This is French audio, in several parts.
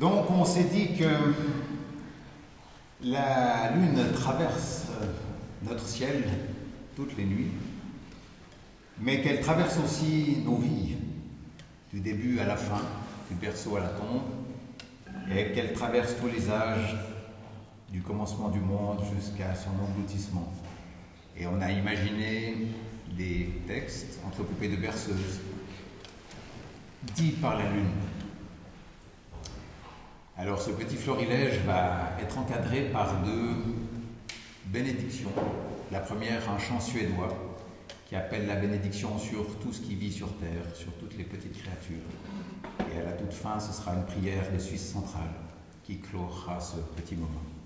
Donc on s'est dit que la Lune traverse notre ciel toutes les nuits, mais qu'elle traverse aussi nos vies, du début à la fin, du berceau à la tombe, et qu'elle traverse tous les âges, du commencement du monde jusqu'à son engloutissement. Et on a imaginé des textes entrecoupés de berceuses, dits par la Lune. Alors ce petit florilège va être encadré par deux bénédictions. La première, un chant suédois qui appelle la bénédiction sur tout ce qui vit sur Terre, sur toutes les petites créatures. Et à la toute fin, ce sera une prière de Suisse centrale qui clora ce petit moment.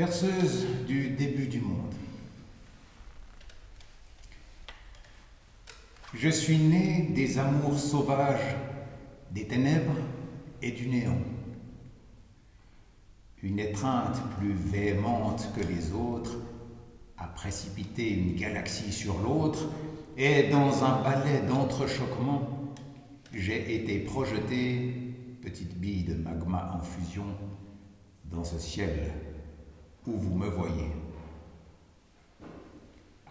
Berceuse du début du monde. Je suis né des amours sauvages, des ténèbres et du néant. Une étreinte plus véhémente que les autres a précipité une galaxie sur l'autre, et dans un balai d'entrechoquement, j'ai été projeté, petite bille de magma en fusion, dans ce ciel où vous me voyez.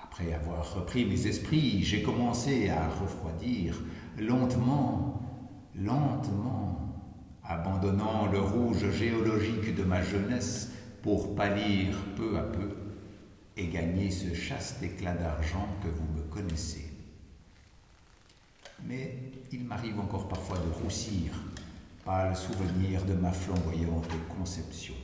Après avoir repris mes esprits, j'ai commencé à refroidir, lentement, lentement, abandonnant le rouge géologique de ma jeunesse pour pâlir peu à peu et gagner ce chaste éclat d'argent que vous me connaissez. Mais il m'arrive encore parfois de roussir, par le souvenir de ma flamboyante conception.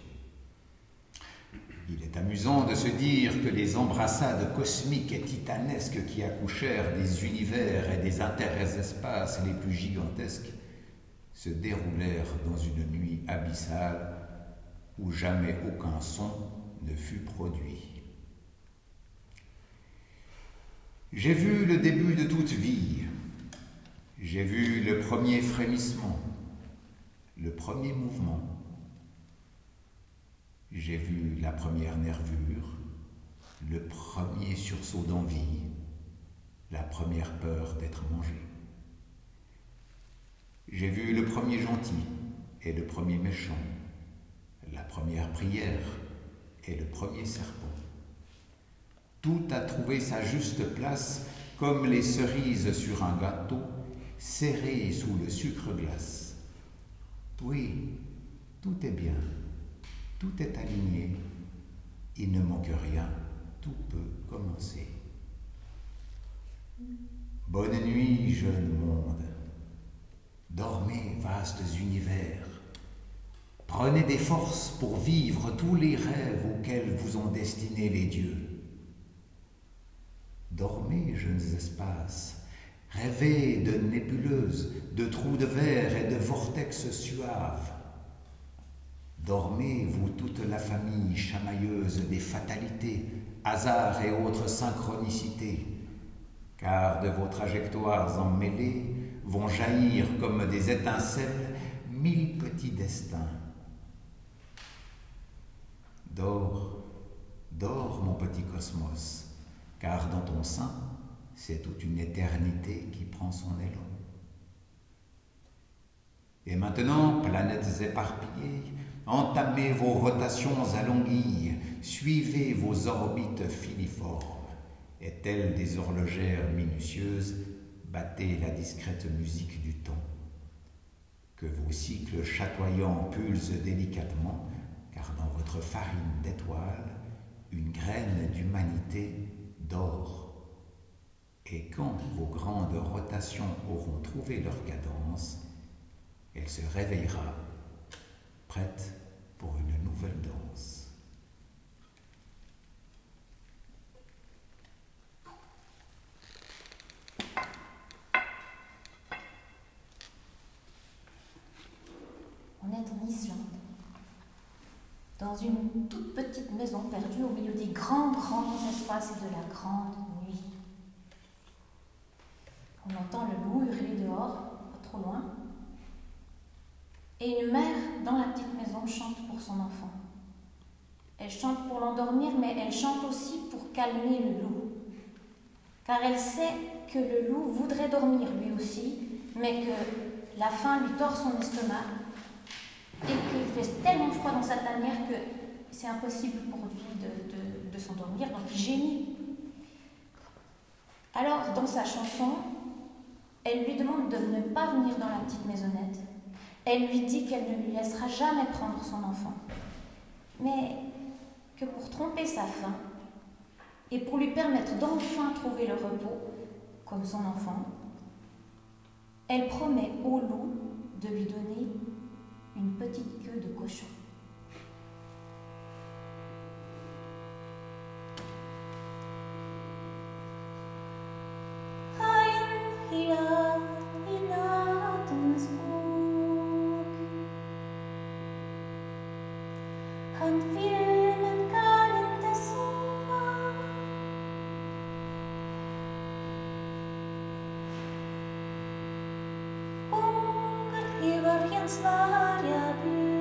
Il est amusant de se dire que les embrassades cosmiques et titanesques qui accouchèrent des univers et des interespaces les plus gigantesques se déroulèrent dans une nuit abyssale où jamais aucun son ne fut produit. J'ai vu le début de toute vie, j'ai vu le premier frémissement, le premier mouvement, j'ai vu la première nervure, le premier sursaut d'envie, la première peur d'être mangé. J'ai vu le premier gentil et le premier méchant, la première prière et le premier serpent. Tout a trouvé sa juste place comme les cerises sur un gâteau serrées sous le sucre glace. Oui, tout est bien. Tout est aligné, il ne manque rien, tout peut commencer. Bonne nuit, jeune monde. Dormez, vastes univers. Prenez des forces pour vivre tous les rêves auxquels vous ont destiné les dieux. Dormez, jeunes espaces. Rêvez de nébuleuses, de trous de verre et de vortex suaves. Dormez, vous toute la famille chamailleuse des fatalités, hasards et autres synchronicités, car de vos trajectoires emmêlées vont jaillir comme des étincelles mille petits destins. Dors, dors mon petit cosmos, car dans ton sein, c'est toute une éternité qui prend son élan. Et maintenant, planètes éparpillées, Entamez vos rotations à longuille, suivez vos orbites filiformes, et telles des horlogères minutieuses, battez la discrète musique du temps, que vos cycles chatoyants pulsent délicatement, car dans votre farine d'étoiles, une graine d'humanité dort. Et quand vos grandes rotations auront trouvé leur cadence, elle se réveillera, prête pour une nouvelle danse. On est en Islande, dans une toute petite maison perdue au milieu des grands, grands espaces et de la grande nuit. On entend le loup hurler dehors, pas trop loin, et une mère dans la petite maison chante pour son enfant. Elle chante pour l'endormir, mais elle chante aussi pour calmer le loup. Car elle sait que le loup voudrait dormir lui aussi, mais que la faim lui tord son estomac et qu'il fait tellement froid dans sa tanière que c'est impossible pour lui de, s'endormir, donc il gémit. Alors, dans sa chanson, elle lui demande de ne pas venir dans la petite maisonnette. Elle lui dit qu'elle ne lui laissera jamais prendre son enfant, mais que pour tromper sa faim et pour lui permettre d'enfin trouver le repos, comme son enfant, elle promet au loup de lui donner une petite queue de cochon. Orient, Slavia, Bühne.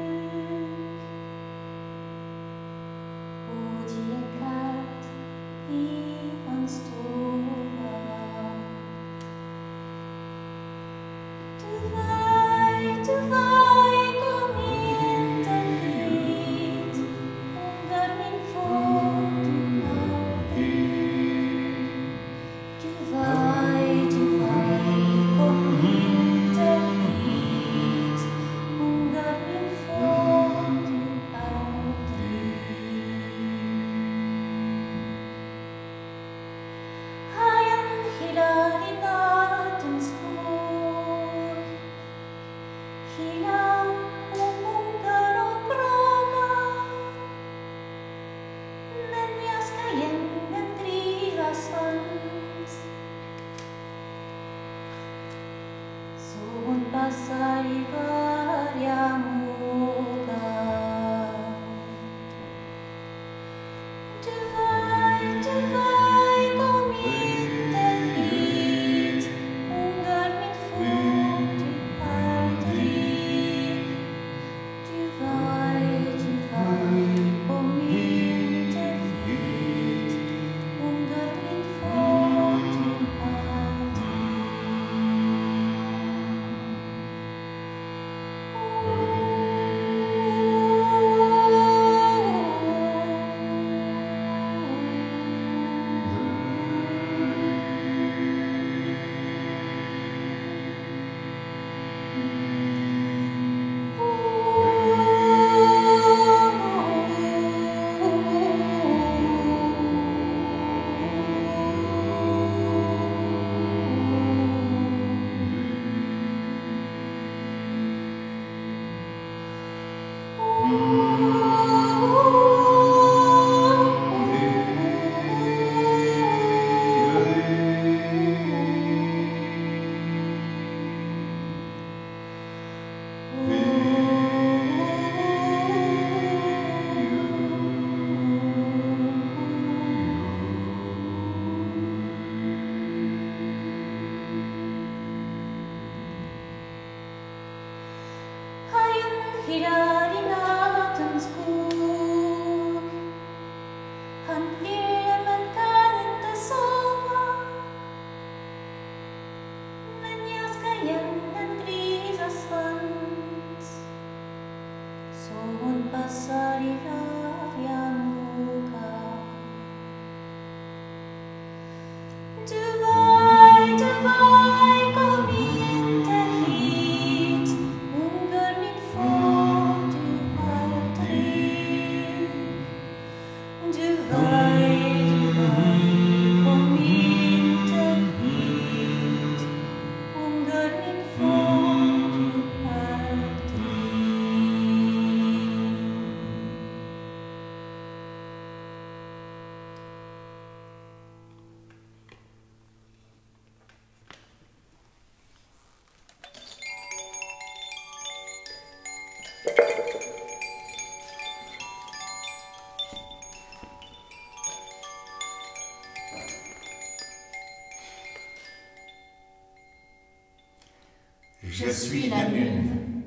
suis la lune,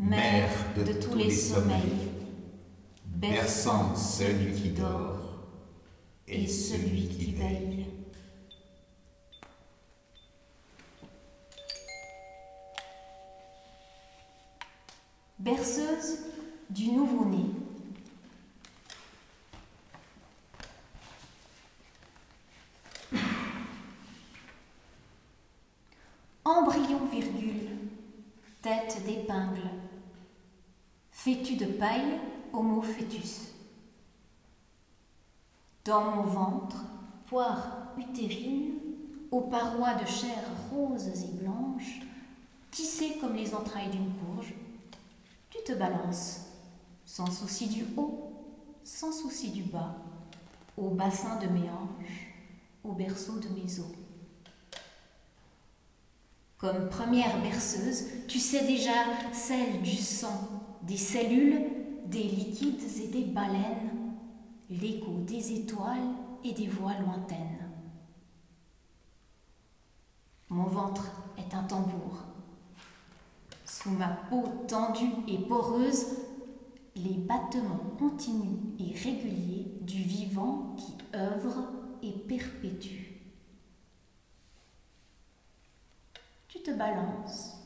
mère de tous les sommeils, berçant celui qui dort et celui qui veille. Berceuse du nouveau-né. Embryon, virgule, tête d'épingle, fétu de paille, homo fœtus. Dans mon ventre, poire utérine, aux parois de chair roses et blanches, tissées comme les entrailles d'une courge, tu te balances, sans souci du haut, sans souci du bas, au bassin de mes hanches, au berceau de mes os. Comme première berceuse, tu sais déjà celle du sang, des cellules, des liquides et des baleines, l'écho des étoiles et des voix lointaines. Mon ventre est un tambour. Sous ma peau tendue et poreuse, les battements continus et réguliers du vivant qui œuvre et perpétue. Tu te balances,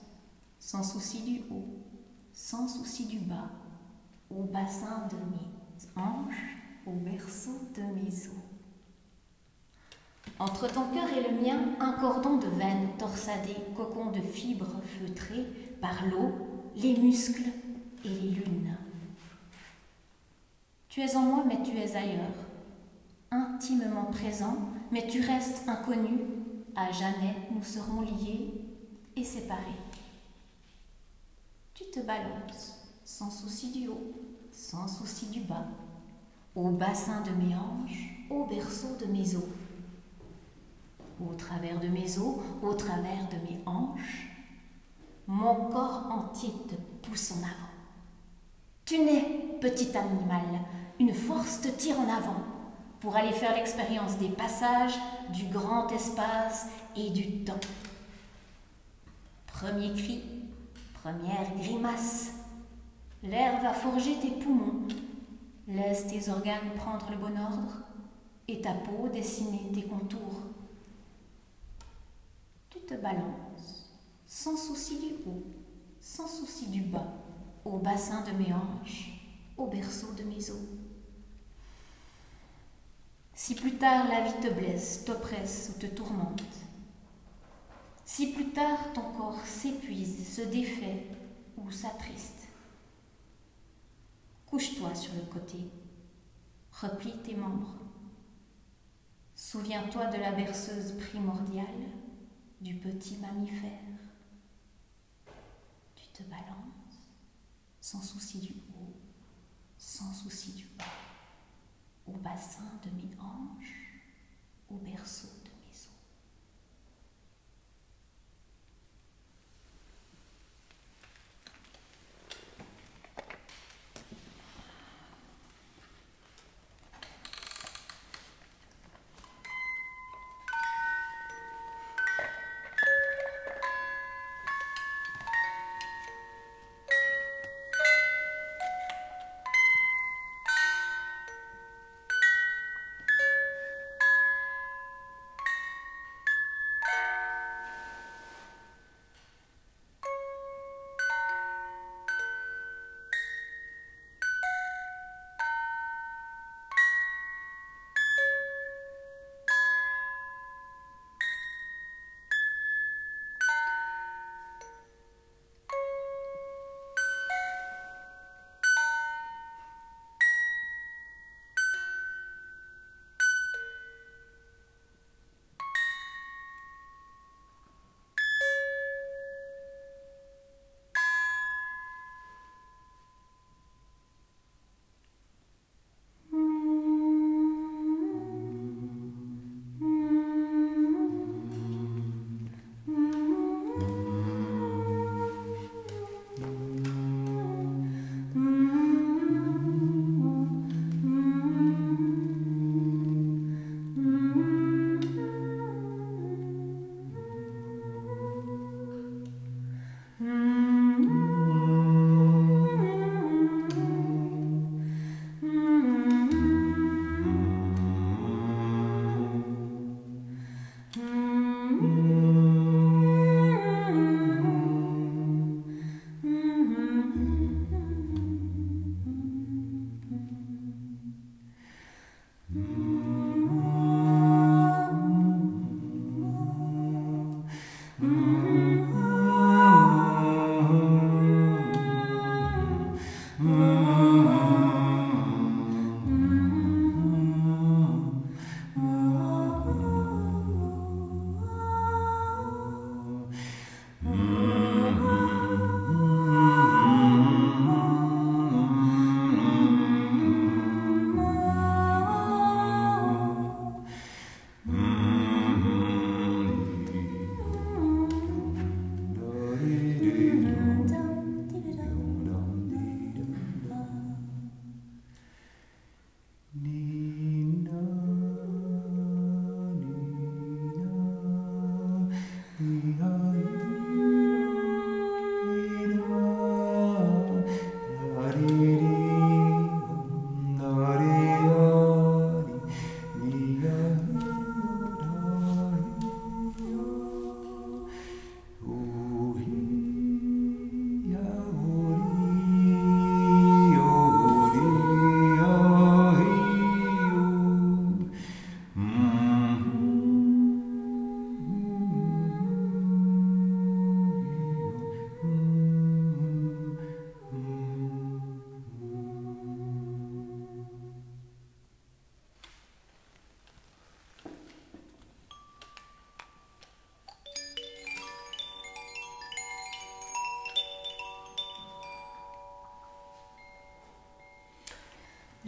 sans souci du haut, sans souci du bas, au bassin de mes hanches, au berceau de mes os. Entre ton cœur et le mien, un cordon de veines torsadées, cocon de fibres feutrées par l'eau, les muscles et les lunes. Tu es en moi, mais tu es ailleurs, intimement présent, mais tu restes inconnu. À jamais, nous serons liés et séparés. Tu te balances, sans souci du haut, sans souci du bas, au bassin de mes hanches, au berceau de mes os. Au travers de mes os, au travers de mes hanches, mon corps entier te pousse en avant. Tu nais, petit animal, une force te tire en avant pour aller faire l'expérience des passages, du grand espace et du temps. Premier cri, première grimace. L'air va forger tes poumons. Laisse tes organes prendre le bon ordre et ta peau dessiner tes contours. Tu te balances, sans souci du haut, sans souci du bas, au bassin de mes hanches, au berceau de mes os. Si plus tard la vie te blesse, t'oppresse ou te tourmente, si plus tard ton corps s'épuise, se défait ou s'attriste, couche-toi sur le côté, replie tes membres. Souviens-toi de la berceuse primordiale du petit mammifère. Tu te balances sans souci du haut, sans souci du bas, au bassin de mes hanches, au berceau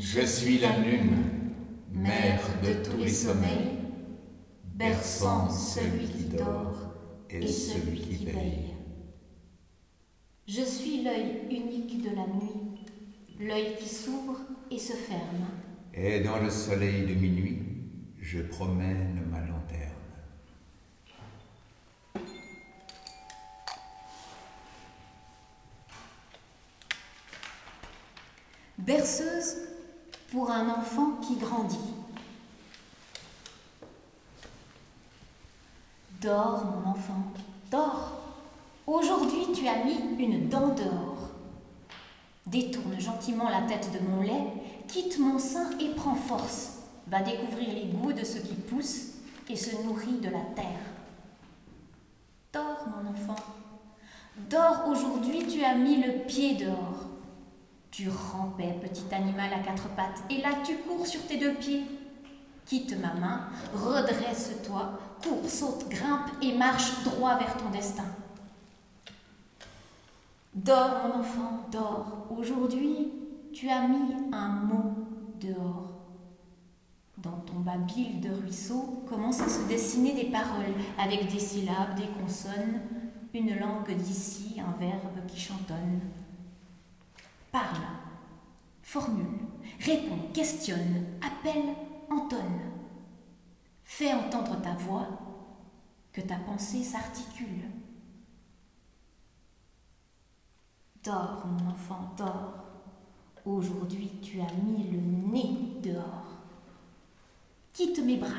Je suis la lune, mère de tous les sommeils, berçant celui qui dort et celui qui veille. Je suis l'œil unique de la nuit, l'œil qui s'ouvre et se ferme. Et dans le soleil de minuit, je promène ma lanterne. Berceuse pour un enfant qui grandit. Dors, mon enfant, dors. Aujourd'hui, tu as mis une dent d'or. Détourne gentiment la tête de mon lait, quitte mon sein et prends force. Va découvrir les goûts de ce qui pousse et se nourrit de la terre. Dors, mon enfant. Dors, aujourd'hui, tu as mis le pied dehors. Tu rampais, petit animal à quatre pattes, et là tu cours sur tes deux pieds. Quitte ma main, redresse-toi, cours, saute, grimpe et marche droit vers ton destin. Dors, mon enfant, dors. Aujourd'hui, tu as mis un mot dehors. Dans ton babil de ruisseau commencent à se dessiner des paroles avec des syllabes, des consonnes, une langue d'ici, un verbe qui chantonne. Parle, formule, réponds, questionne, appelle, entonne. Fais entendre ta voix, que ta pensée s'articule. Dors, mon enfant, dors. Aujourd'hui, tu as mis le nez dehors. Quitte mes bras,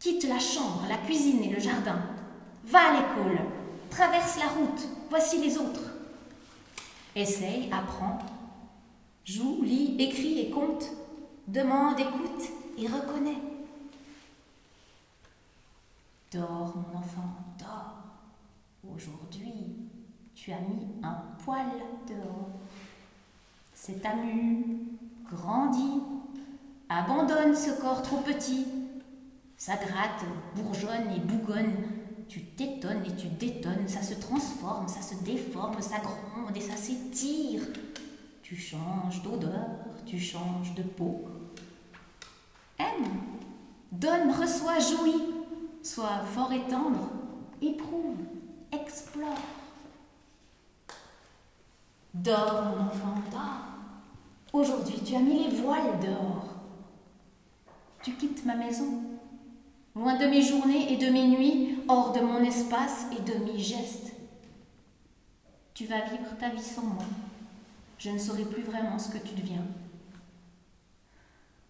quitte la chambre, la cuisine et le jardin. Va à l'école, traverse la route, voici les autres. Essaye, apprends, joue, lis, écris et compte, demande, écoute et reconnais. Dors, mon enfant, dors. Aujourd'hui, tu as mis un poil dehors. C'est ta grandis, abandonne ce corps trop petit. Ça gratte, bourgeonne et bougonne. Tu t'étonnes et tu détonnes, ça se transforme, ça se déforme, ça gronde et ça s'étire. Tu changes d'odeur, tu changes de peau. Aime, donne, reçois, jouis, sois fort et tendre, éprouve, explore. Dors, mon enfant, dors. Aujourd'hui, tu as mis les voiles dehors. Tu quittes ma maison, loin de mes journées et de mes nuits, hors de mon espace et de mes gestes. Tu vas vivre ta vie sans moi. Je ne saurai plus vraiment ce que tu deviens.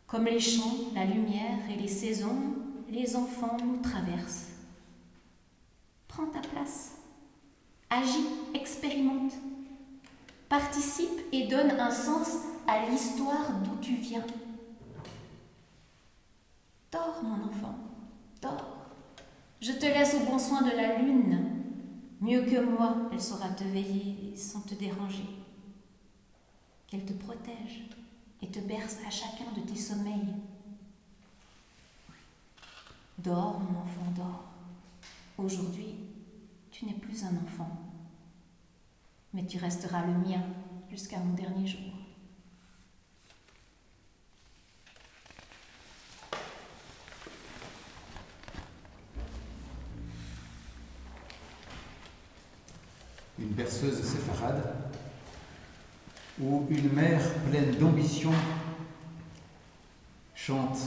Comme les champs, la lumière et les saisons, les enfants nous traversent. Prends ta place. Agis, expérimente. Participe et donne un sens à l'histoire d'où tu viens. Dors, mon enfant. Je te laisse au bon soin de la lune Mieux que moi, elle saura te veiller sans te déranger. Qu'elle te protège et te berce à chacun de tes sommeils. Dors, mon enfant, dors. Aujourd'hui, tu n'es plus un enfant, mais tu resteras le mien jusqu'à mon dernier jour. Une berceuse séfarade, où une mère pleine d'ambition chante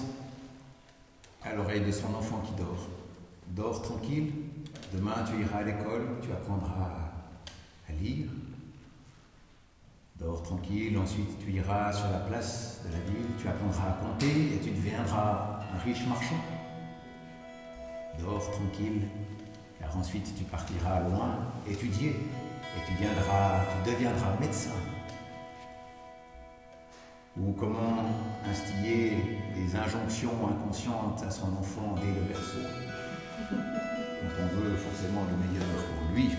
à l'oreille de son enfant qui dort. Dors tranquille, demain tu iras à l'école, tu apprendras à lire. Dors tranquille, ensuite tu iras sur la place de la ville, tu apprendras à compter et tu deviendras un riche marchand. Dors tranquille, car ensuite tu partiras loin étudier et tu, viendras, tu deviendras médecin. Ou comment instiller des injonctions inconscientes à son enfant dès le berceau. Donc on veut forcément le meilleur pour lui.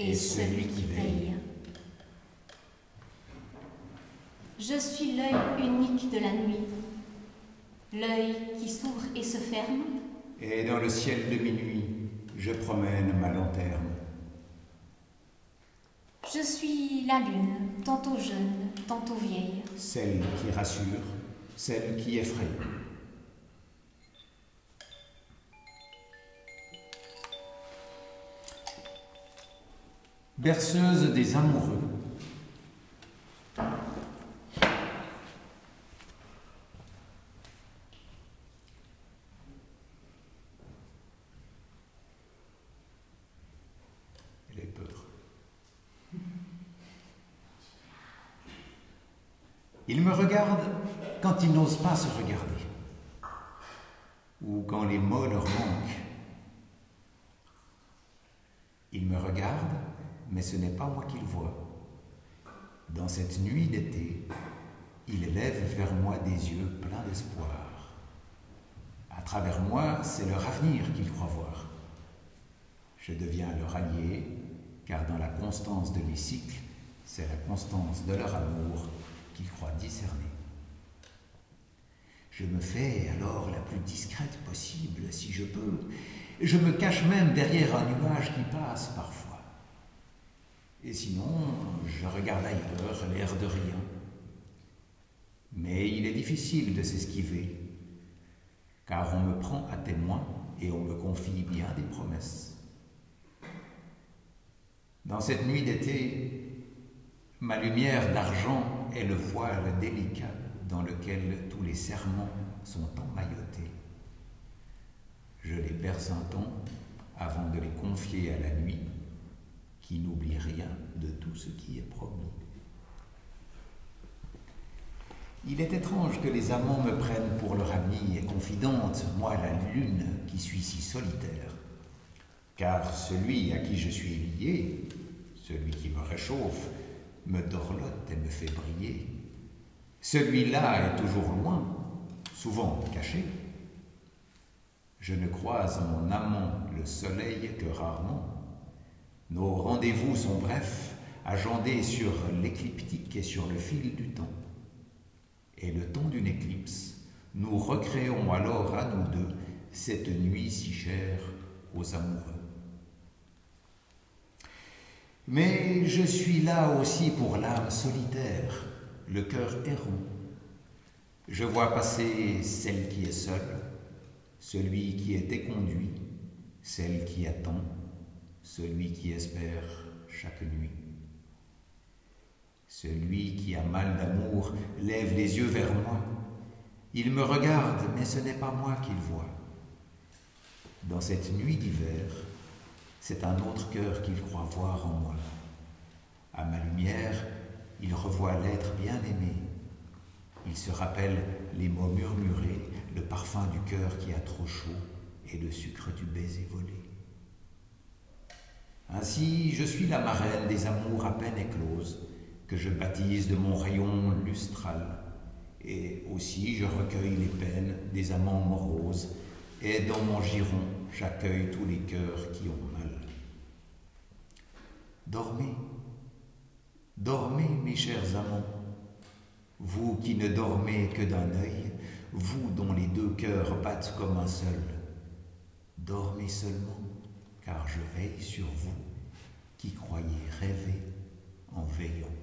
Et celui qui veille. Je suis l'œil unique de la nuit, l'œil qui s'ouvre et se ferme. Et dans le ciel de minuit, je promène ma lanterne. Je suis la lune, tantôt jeune, tantôt vieille. Celle qui rassure, celle qui effraie. Berceuse des amoureux. Elle est peur. Il me regarde quand ils n'osent pas se regarder, ou quand les mots leur manquent. Il me regarde, ce n'est pas moi qu'il voit. Dans cette nuit d'été, il élève vers moi des yeux pleins d'espoir. À travers moi, c'est leur avenir qu'ils croient voir. Je deviens leur allié, car dans la constance de mes cycles, c'est la constance de leur amour qu'ils croient discerner. Je me fais alors la plus discrète possible, si je peux. Je me cache même derrière un nuage qui passe parfois. Et sinon, je regarde ailleurs, l'air de rien. Mais il est difficile de s'esquiver, car on me prend à témoin et on me confie bien des promesses. Dans cette nuit d'été, ma lumière d'argent est le voile délicat dans lequel tous les serments sont emmaillotés. Je les berce un temps avant de les confier à la nuit, qui n'oublie rien de tout ce qui est promis. Il est étrange que les amants me prennent pour leur amie et confidente, moi la lune qui suis si solitaire. Car celui à qui je suis lié, celui qui me réchauffe, me dorlote et me fait briller. Celui-là est toujours loin, souvent caché. Je ne croise mon amant, le soleil, que rarement. Nos rendez-vous sont brefs, agendés sur l'écliptique et sur le fil du temps. Et le temps d'une éclipse, nous recréons alors à nous deux cette nuit si chère aux amoureux. Mais je suis là aussi pour l'âme solitaire, le cœur errant. Je vois passer celle qui est seule, celui qui est éconduit, celle qui attend, celui qui espère chaque nuit. Celui qui a mal d'amour lève les yeux vers moi. Il me regarde, mais ce n'est pas moi qu'il voit. Dans cette nuit d'hiver, c'est un autre cœur qu'il croit voir en moi. À ma lumière, il revoit l'être bien-aimé. Il se rappelle les mots murmurés, le parfum du cœur qui a trop chaud et le sucre du baiser volé. Ainsi, je suis la marraine des amours à peine écloses, que je baptise de mon rayon lustral. Et aussi, je recueille les peines des amants moroses, et dans mon giron, j'accueille tous les cœurs qui ont mal. Dormez, dormez, mes chers amants, vous qui ne dormez que d'un œil, vous dont les deux cœurs battent comme un seul. Dormez seulement, car je veille sur vous qui croyez rêver en veillant.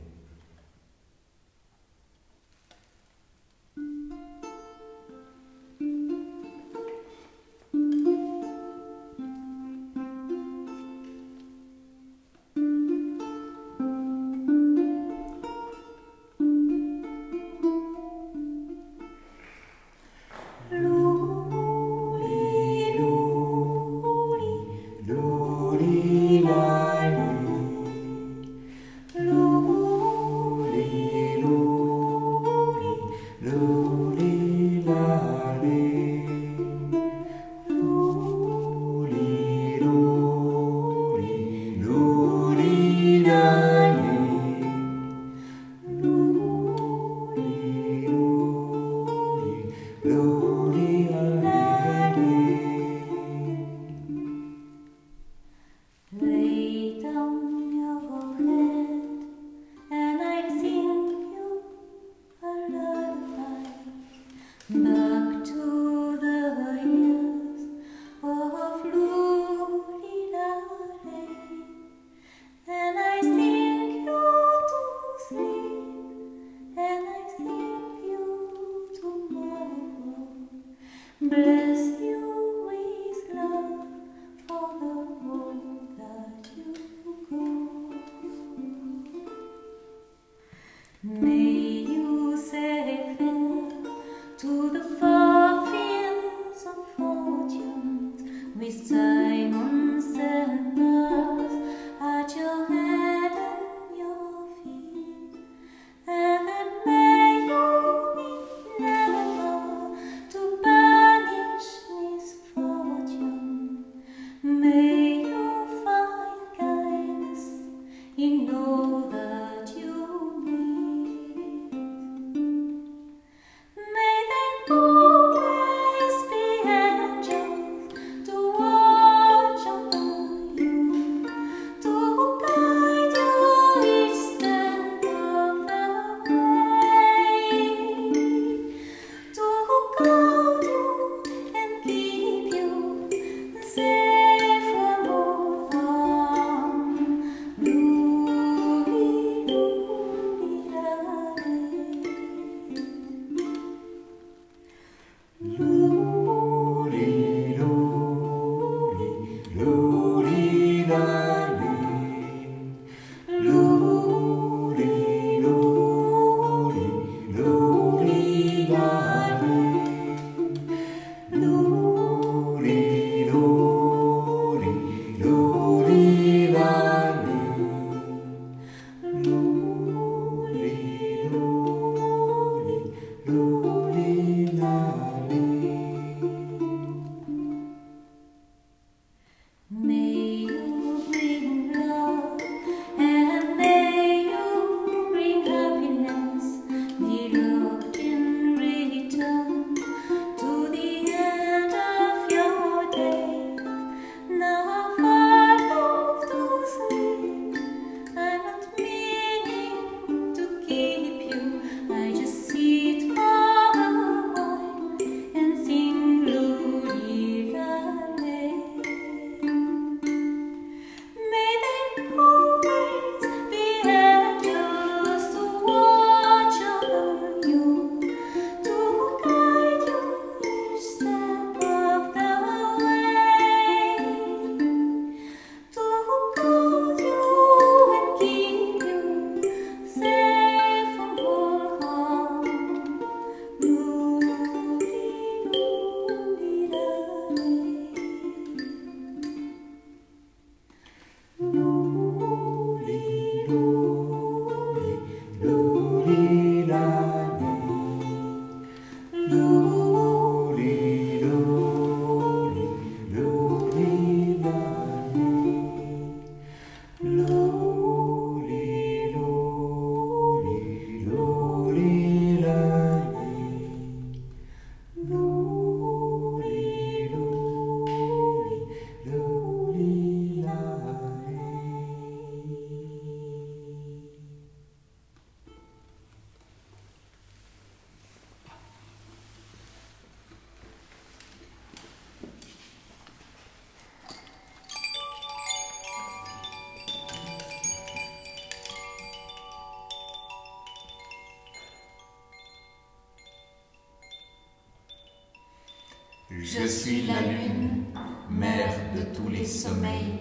Je suis la lune, mère de tous les sommeils,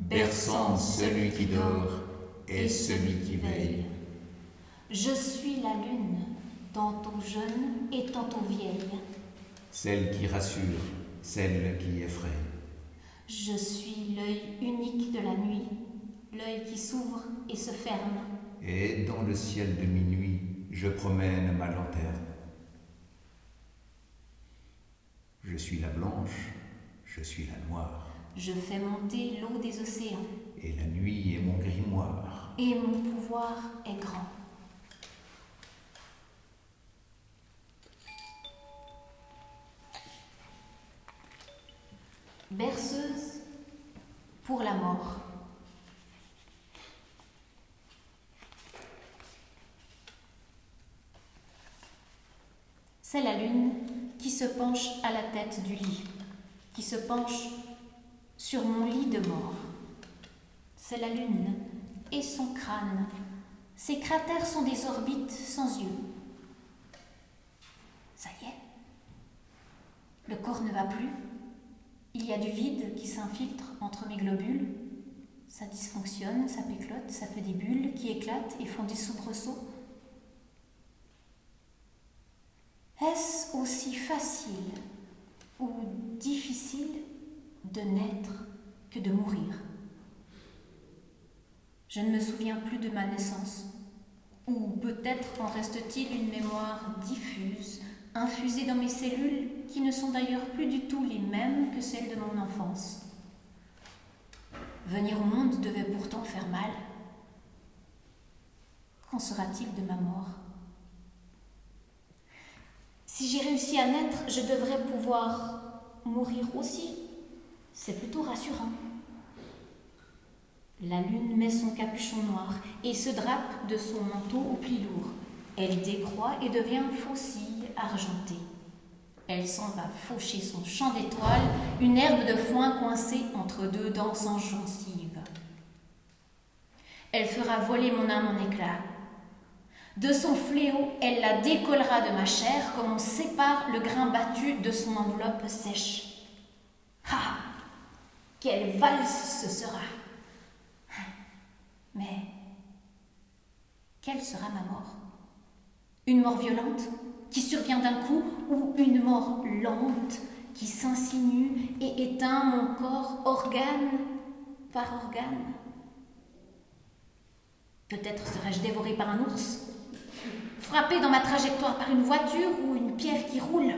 berçant celui qui dort et celui qui veille. Je suis la lune, tantôt jeune et tantôt vieille. Celle qui rassure, celle qui effraie. Je suis l'œil unique de la nuit, l'œil qui s'ouvre et se ferme. Et dans le ciel de minuit, je promène ma lanterne. Je suis la blanche, je suis la noire. Je fais monter l'eau des océans. Et la nuit est mon grimoire. Et mon pouvoir est grand. Berceuse pour la mort. C'est la lune qui se penche à la tête du lit, qui se penche sur mon lit de mort. C'est la lune et son crâne. Ses cratères sont des orbites sans yeux. Ça y est, Le corps ne va plus. Il y a du vide qui s'infiltre entre mes globules. Ça dysfonctionne, ça péclote, ça fait des bulles qui éclatent et font des soubresauts. Aussi facile ou difficile de naître que de mourir Je ne me souviens plus de ma naissance. Ou peut-être en reste-t-il une mémoire diffuse, infusée dans mes cellules, qui ne sont d'ailleurs plus du tout les mêmes que celles de mon enfance. Venir au monde devait pourtant faire mal. Qu'en sera-t-il de ma mort? Si j'ai réussi à naître, je devrais pouvoir mourir aussi. C'est plutôt rassurant. La lune met son capuchon noir et se drape de son manteau au pli lourd. Elle décroît et devient faucille argentée. Elle s'en va faucher son champ d'étoiles, une herbe de foin coincée entre deux dents sans gencives. Elle fera voler mon âme en éclats. De son fléau, elle la décollera de ma chair comme on sépare le grain battu de son enveloppe sèche. Ah Quelle valse ce sera! Mais quelle sera ma mort? Une mort violente qui survient d'un coup ou une mort lente qui s'insinue et éteint mon corps organe par organe? Peut-être serais-je dévoré par un ours, frappé dans ma trajectoire par une voiture ou une pierre qui roule,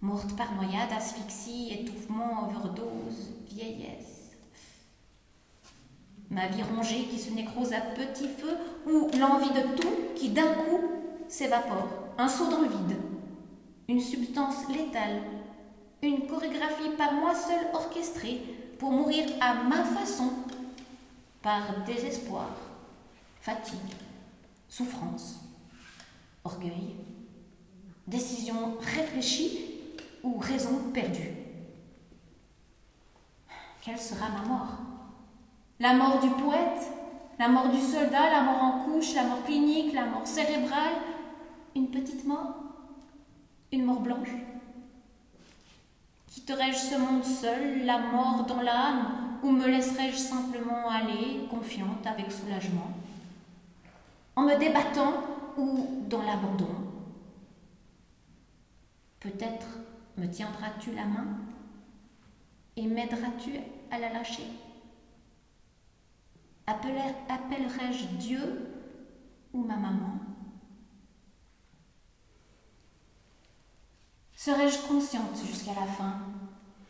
morte par noyade, asphyxie, étouffement, overdose, vieillesse. Ma vie rongée qui se nécrose à petit feu, ou l'envie de tout qui d'un coup s'évapore, un saut dans le vide, une substance létale, une chorégraphie par moi seule orchestrée pour mourir à ma façon, par désespoir, fatigue, souffrance, orgueil, décision réfléchie ou raison perdue. Quelle sera ma mort? La mort du poète, la mort du soldat, la mort en couche, la mort clinique, la mort cérébrale, une petite mort, une mort blanche? Quitterai-je ce monde seul, la mort dans l'âme, ou me laisserai-je simplement aller, confiante, avec soulagement, en me débattant ou dans l'abandon. Peut-être me tiendras-tu la main et m'aideras-tu à la lâcher? Appellerai-je Dieu ou ma maman? Serais-je consciente jusqu'à la fin?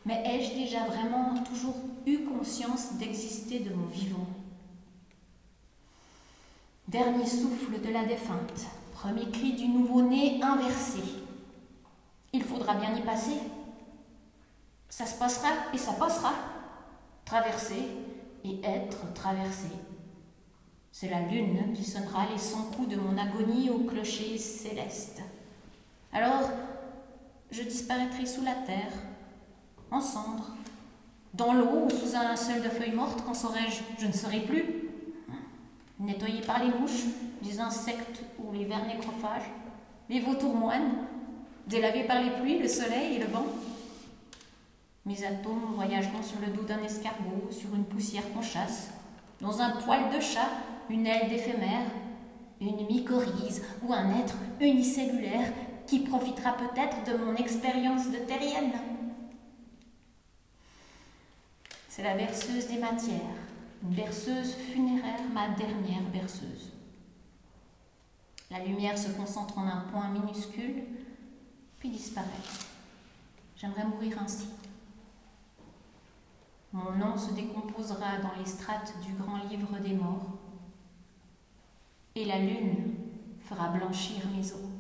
Mais ai-je déjà vraiment toujours eu conscience d'exister de mon vivant? Dernier souffle de la défunte, premier cri du nouveau-né inversé. Il faudra bien y passer. Ça se passera et ça passera. Traverser, et être traversé. C'est la lune qui sonnera les cent coups de mon agonie au clocher céleste. Alors, je disparaîtrai sous la terre, en cendres, dans l'eau ou sous un linceul de feuilles mortes, quand saurais-je Je ne serai plus. Nettoyé par les mouches, les insectes ou les vers nécrophages, les vautours moines, délavés par les pluies, le soleil et le vent. Mes atomes voyageront sur le dos d'un escargot, sur une poussière qu'on chasse, dans un poil de chat, une aile d'éphémère, une mycorhize ou un être unicellulaire qui profitera peut-être de mon expérience de terrienne. C'est la berceuse des matières, berceuse funéraire, ma dernière berceuse. La lumière se concentre en un point minuscule, puis disparaît. J'aimerais mourir ainsi. Mon nom se décomposera dans les strates du grand livre des morts, et la lune fera blanchir mes os.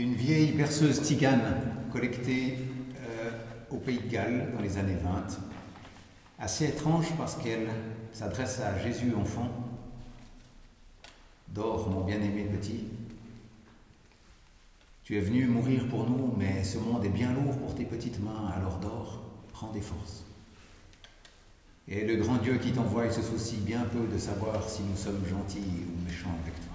Une vieille berceuse tigane collectée euh, au Pays de Galles dans les années 20, assez étrange parce qu'elle s'adresse à Jésus enfant Dors, mon bien-aimé petit. Tu es venu mourir pour nous, mais ce monde est bien lourd pour tes petites mains, alors dors, prends des forces. Et le grand Dieu qui t'envoie, se soucie bien peu de savoir si nous sommes gentils ou méchants avec toi.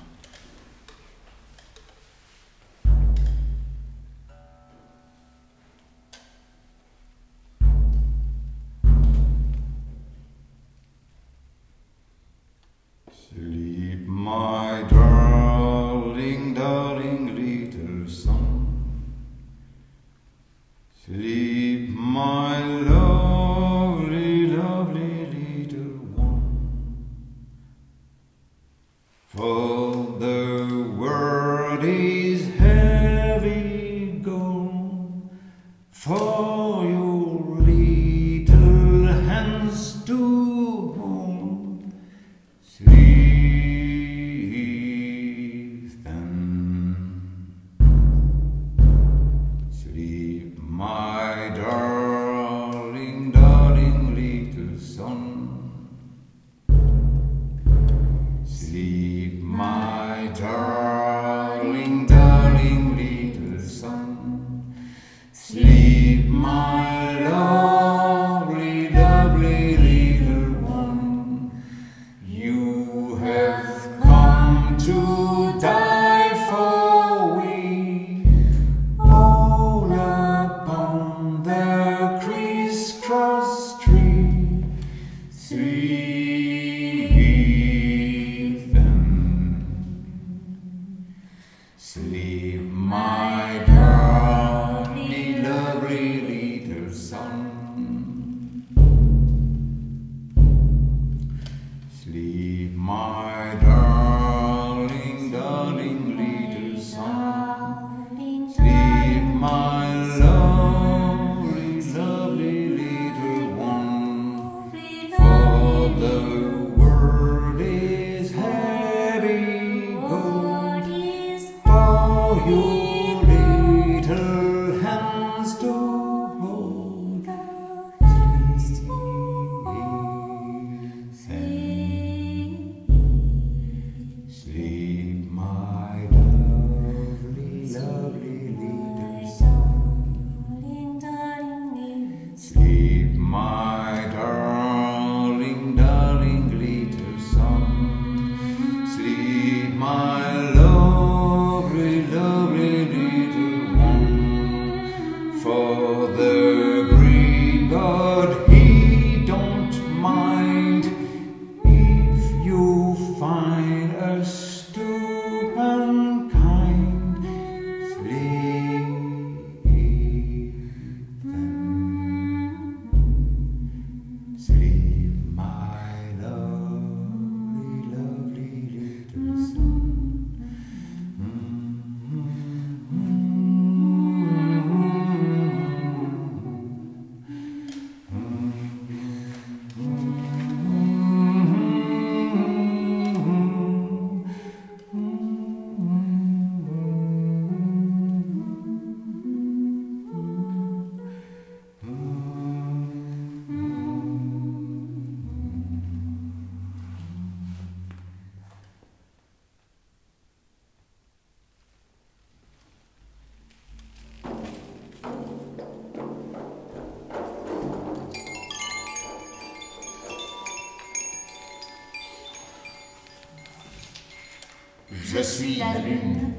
Suis la lune,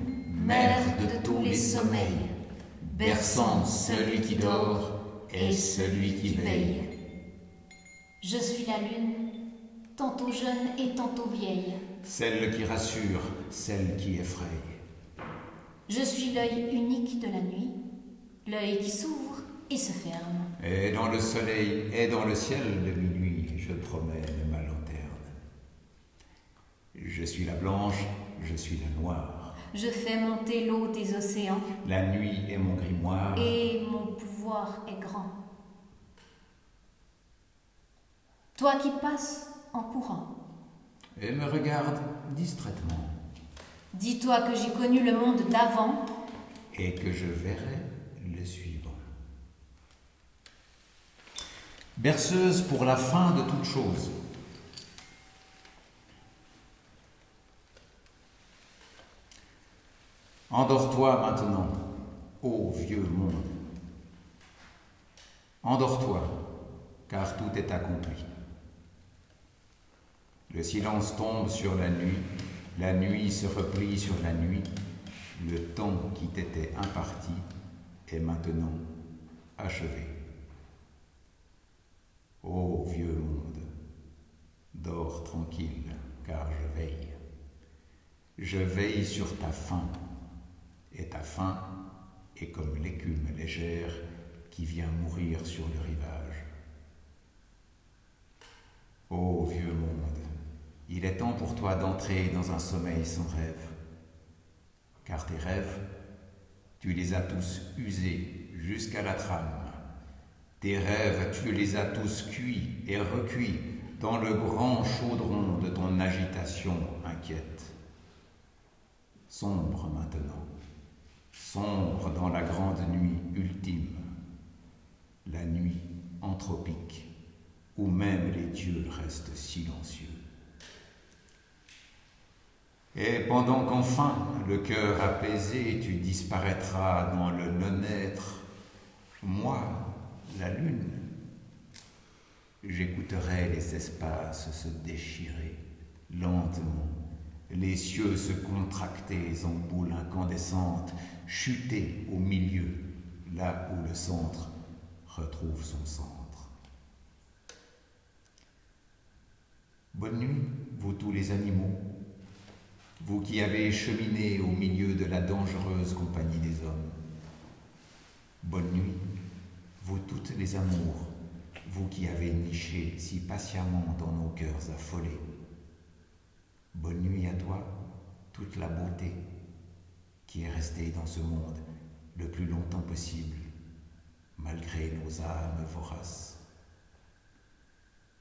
mère de tous les sommeils, berçant celui qui dort et celui qui veille. Je suis la lune, tantôt jeune et tantôt vieille. Celle qui rassure, celle qui effraie. Je suis l'œil unique de la nuit, l'œil qui s'ouvre et se ferme. Et dans le soleil et dans le ciel de minuit, je promène ma lanterne. Je suis la blanche, je suis la noire. Je fais monter l'eau des océans La nuit est mon grimoire. et mon pouvoir est grand. Toi qui passes en courant, Et me regarde distraitement. dis-toi que j'ai connu le monde d'avant Et que je verrai le suivant. Berceuse pour la fin de toute chose. Endors-toi maintenant, ô vieux monde. Endors-toi, car tout est accompli. Le silence tombe sur la nuit, la nuit se replie sur la nuit, le temps qui t'était imparti est maintenant achevé. Ô vieux monde, dors tranquille, car je veille. Je veille sur ta faim, et ta faim est comme l'écume légère qui vient mourir sur le rivage. Ô vieux monde, il est temps pour toi d'entrer dans un sommeil sans rêve, car tes rêves, tu les as tous usés jusqu'à la trame. Tes rêves, tu les as tous cuits et recuits dans le grand chaudron de ton agitation inquiète. Sombre maintenant, sombre dans la grande nuit ultime, la nuit anthropique, où même les dieux restent silencieux. Et pendant qu'enfin, le cœur apaisé, tu disparaîtras dans le non-être, moi, la lune, j'écouterai les espaces se déchirer lentement, les cieux se contracter en boules incandescentes, chuter au milieu, là où le centre retrouve son centre. Bonne nuit, vous tous les animaux, vous qui avez cheminé au milieu de la dangereuse compagnie des hommes. Bonne nuit, vous toutes les amours, vous qui avez niché si patiemment dans nos cœurs affolés. Bonne nuit à toi, toute la beauté qui est restée dans ce monde le plus longtemps possible, malgré nos âmes voraces.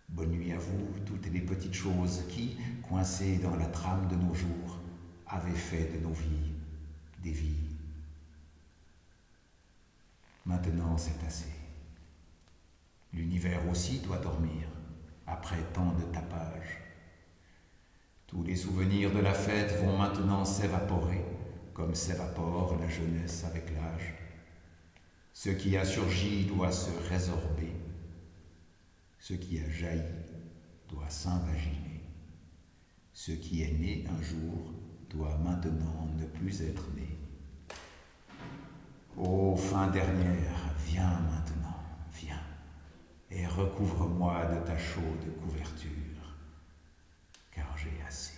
Bonne nuit à vous, toutes les petites choses qui, coincées dans la trame de nos jours, avaient fait de nos vies des vies. Maintenant, c'est assez. L'univers aussi doit dormir, après tant de tapage. Tous les souvenirs de la fête vont maintenant s'évaporer, comme s'évapore la jeunesse avec l'âge. Ce qui a surgi doit se résorber. Ce qui a jailli doit s'invaginer. Ce qui est né un jour doit maintenant ne plus être né. Ô fin dernière, viens maintenant, viens, et recouvre-moi de ta chaude couverture, car j'ai assez.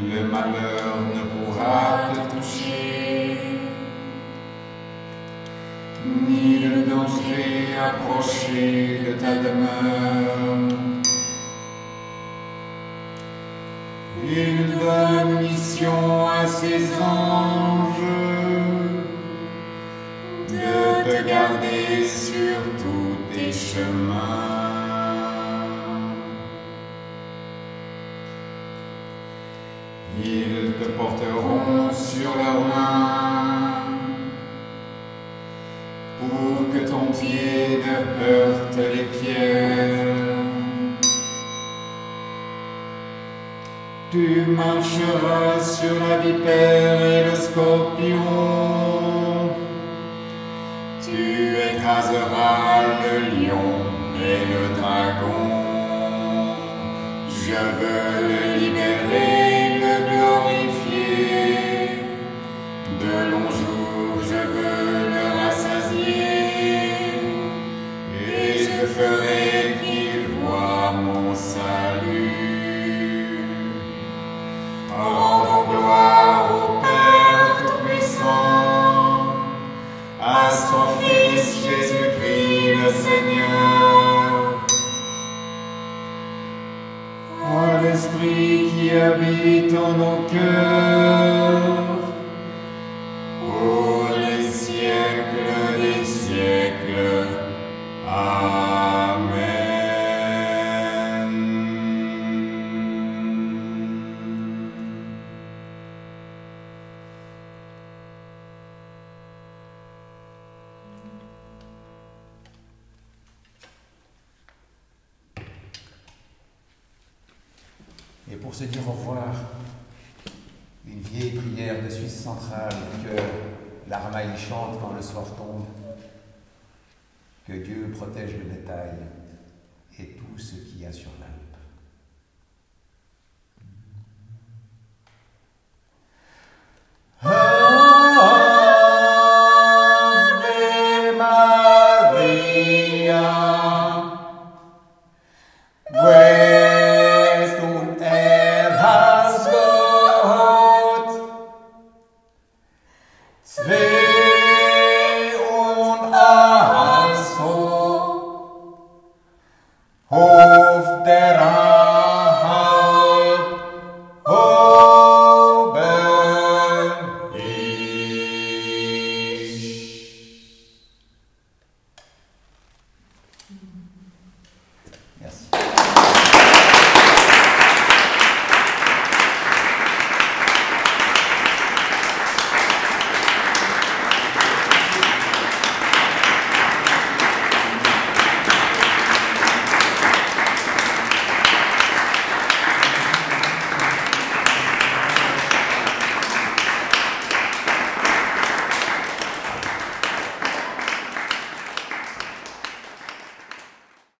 Le malheur ne pourra te toucher, ni le danger approcher de ta demeure. Il donne mission à ses anges de te garder sur tous tes chemins. Sur la se dire au revoir, une vieille prière de Suisse centrale que l'armaille chante quand le soir tombe. Que Dieu protège le bétail et tout ce qu'il y a sur la